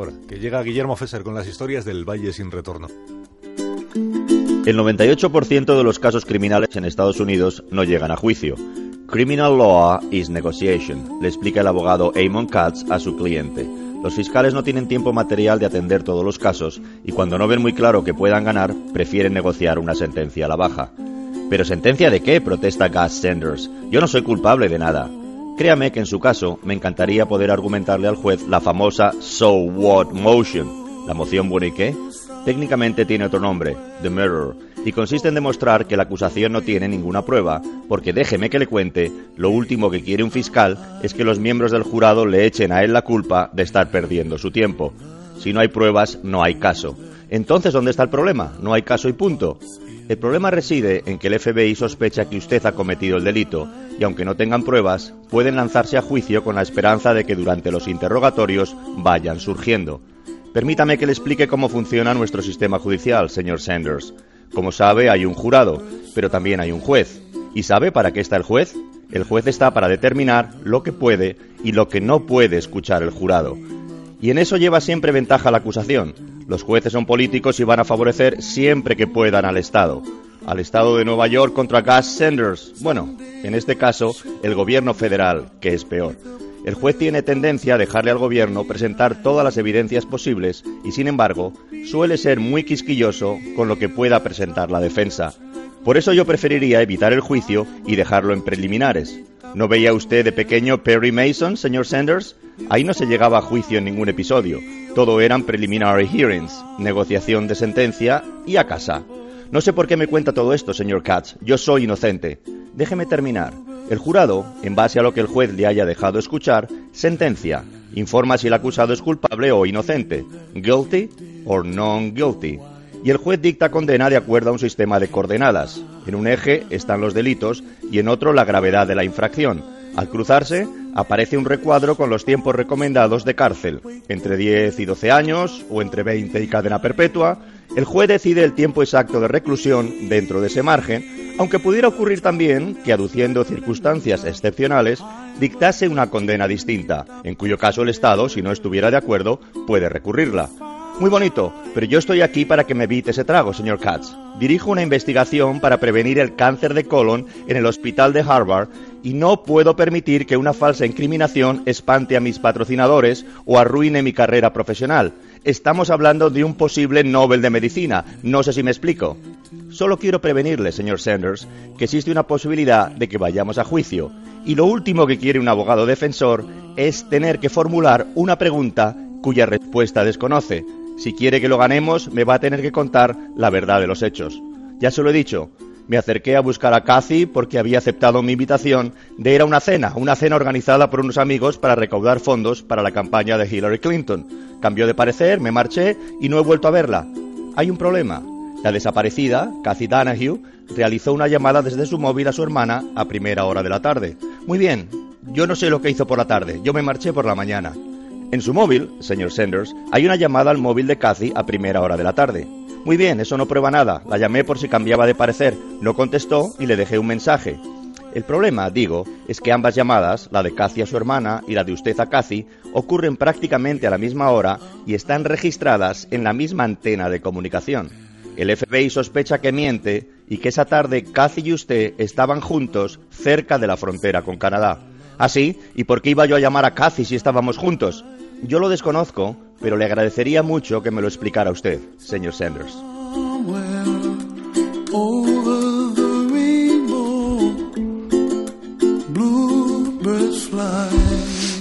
ahora, que llega Guillermo Fesser con las historias del Valle sin retorno. El 98% de los casos criminales en Estados Unidos no llegan a juicio. Criminal law is negotiation, le explica el abogado Amon Katz a su cliente. Los fiscales no tienen tiempo material de atender todos los casos y cuando no ven muy claro que puedan ganar, prefieren negociar una sentencia a la baja. ¿Pero sentencia de qué? protesta Gus Sanders. Yo no soy culpable de nada. Créame que en su caso me encantaría poder argumentarle al juez la famosa So What Motion. ¿La moción buena y qué? Técnicamente tiene otro nombre, The Mirror, y consiste en demostrar que la acusación no tiene ninguna prueba, porque déjeme que le cuente, lo último que quiere un fiscal es que los miembros del jurado le echen a él la culpa de estar perdiendo su tiempo. Si no hay pruebas, no hay caso. Entonces, ¿dónde está el problema? No hay caso y punto. El problema reside en que el FBI sospecha que usted ha cometido el delito y aunque no tengan pruebas, pueden lanzarse a juicio con la esperanza de que durante los interrogatorios vayan surgiendo. Permítame que le explique cómo funciona nuestro sistema judicial, señor Sanders. Como sabe, hay un jurado, pero también hay un juez. ¿Y sabe para qué está el juez? El juez está para determinar lo que puede y lo que no puede escuchar el jurado. Y en eso lleva siempre ventaja la acusación. Los jueces son políticos y van a favorecer siempre que puedan al Estado. Al Estado de Nueva York contra Gus Sanders. Bueno, en este caso, el gobierno federal, que es peor. El juez tiene tendencia a dejarle al gobierno presentar todas las evidencias posibles y, sin embargo, suele ser muy quisquilloso con lo que pueda presentar la defensa. Por eso yo preferiría evitar el juicio y dejarlo en preliminares. ¿No veía usted de pequeño Perry Mason, señor Sanders? Ahí no se llegaba a juicio en ningún episodio. Todo eran preliminary hearings, negociación de sentencia y a casa. No sé por qué me cuenta todo esto, señor Katz. Yo soy inocente. Déjeme terminar. El jurado, en base a lo que el juez le haya dejado escuchar, sentencia, informa si el acusado es culpable o inocente, guilty or non guilty. Y el juez dicta condena de acuerdo a un sistema de coordenadas. En un eje están los delitos y en otro la gravedad de la infracción. Al cruzarse, aparece un recuadro con los tiempos recomendados de cárcel, entre 10 y 12 años o entre 20 y cadena perpetua. El juez decide el tiempo exacto de reclusión dentro de ese margen aunque pudiera ocurrir también que, aduciendo circunstancias excepcionales, dictase una condena distinta, en cuyo caso el Estado, si no estuviera de acuerdo, puede recurrirla. Muy bonito, pero yo estoy aquí para que me evite ese trago, señor Katz. Dirijo una investigación para prevenir el cáncer de colon en el hospital de Harvard y no puedo permitir que una falsa incriminación espante a mis patrocinadores o arruine mi carrera profesional. Estamos hablando de un posible Nobel de Medicina. No sé si me explico. Solo quiero prevenirle, señor Sanders, que existe una posibilidad de que vayamos a juicio. Y lo último que quiere un abogado defensor es tener que formular una pregunta cuya respuesta desconoce. Si quiere que lo ganemos, me va a tener que contar la verdad de los hechos. Ya se lo he dicho, me acerqué a buscar a Cathy porque había aceptado mi invitación de ir a una cena, una cena organizada por unos amigos para recaudar fondos para la campaña de Hillary Clinton. Cambió de parecer, me marché y no he vuelto a verla. Hay un problema. La desaparecida, Cathy Danahue, realizó una llamada desde su móvil a su hermana a primera hora de la tarde. Muy bien, yo no sé lo que hizo por la tarde, yo me marché por la mañana. En su móvil, señor Sanders, hay una llamada al móvil de Cathy a primera hora de la tarde. Muy bien, eso no prueba nada. La llamé por si cambiaba de parecer. No contestó y le dejé un mensaje. El problema, digo, es que ambas llamadas, la de Cathy a su hermana y la de usted a Cathy, ocurren prácticamente a la misma hora y están registradas en la misma antena de comunicación. El FBI sospecha que miente y que esa tarde Cathy y usted estaban juntos cerca de la frontera con Canadá. Así, ah, ¿y por qué iba yo a llamar a Cathy si estábamos juntos? Yo lo desconozco, pero le agradecería mucho que me lo explicara usted, señor Sanders.